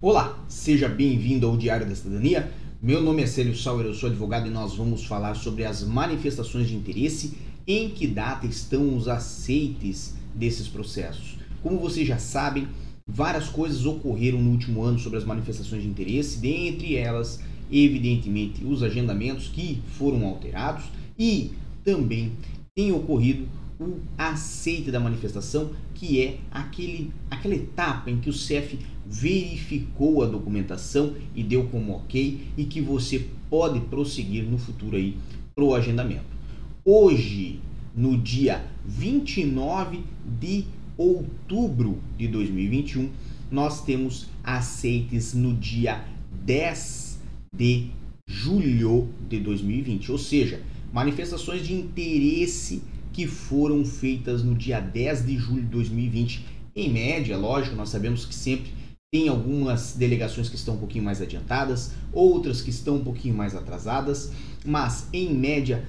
Olá, seja bem-vindo ao Diário da Cidadania. Meu nome é Célio Sauer, eu sou advogado e nós vamos falar sobre as manifestações de interesse, em que data estão os aceites desses processos. Como vocês já sabem, várias coisas ocorreram no último ano sobre as manifestações de interesse, dentre elas, evidentemente, os agendamentos que foram alterados e também tem ocorrido o aceite da manifestação, que é aquele, aquela etapa em que o CEF verificou a documentação e deu como ok e que você pode prosseguir no futuro aí para o agendamento. Hoje, no dia 29 de outubro de 2021, nós temos aceites no dia 10 de julho de 2020, ou seja, manifestações de interesse que foram feitas no dia 10 de julho de 2020. Em média, lógico, nós sabemos que sempre tem algumas delegações que estão um pouquinho mais adiantadas, outras que estão um pouquinho mais atrasadas, mas em média,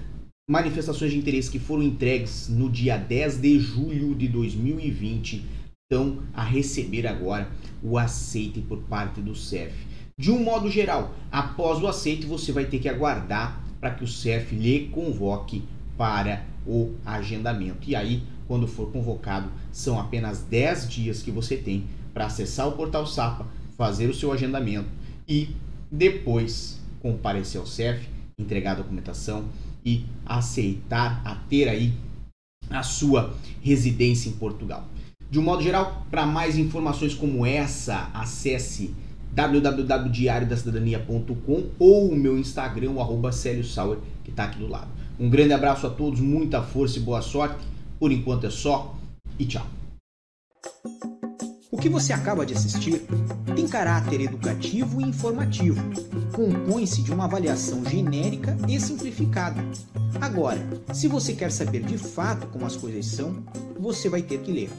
manifestações de interesse que foram entregues no dia 10 de julho de 2020 estão a receber agora o aceite por parte do CEF. De um modo geral, após o aceite, você vai ter que aguardar para que o CEF lhe convoque para o agendamento. E aí, quando for convocado, são apenas 10 dias que você tem para acessar o portal SAPA, fazer o seu agendamento e depois comparecer ao CEF, entregar a documentação e aceitar a ter aí a sua residência em Portugal. De um modo geral, para mais informações como essa, acesse www.diariodacidadania.com ou o meu Instagram, o arroba Célio Sauer, que está aqui do lado. Um grande abraço a todos, muita força e boa sorte. Por enquanto é só e tchau. O que você acaba de assistir tem caráter educativo e informativo. Compõe-se de uma avaliação genérica e simplificada. Agora, se você quer saber de fato como as coisas são, você vai ter que ler.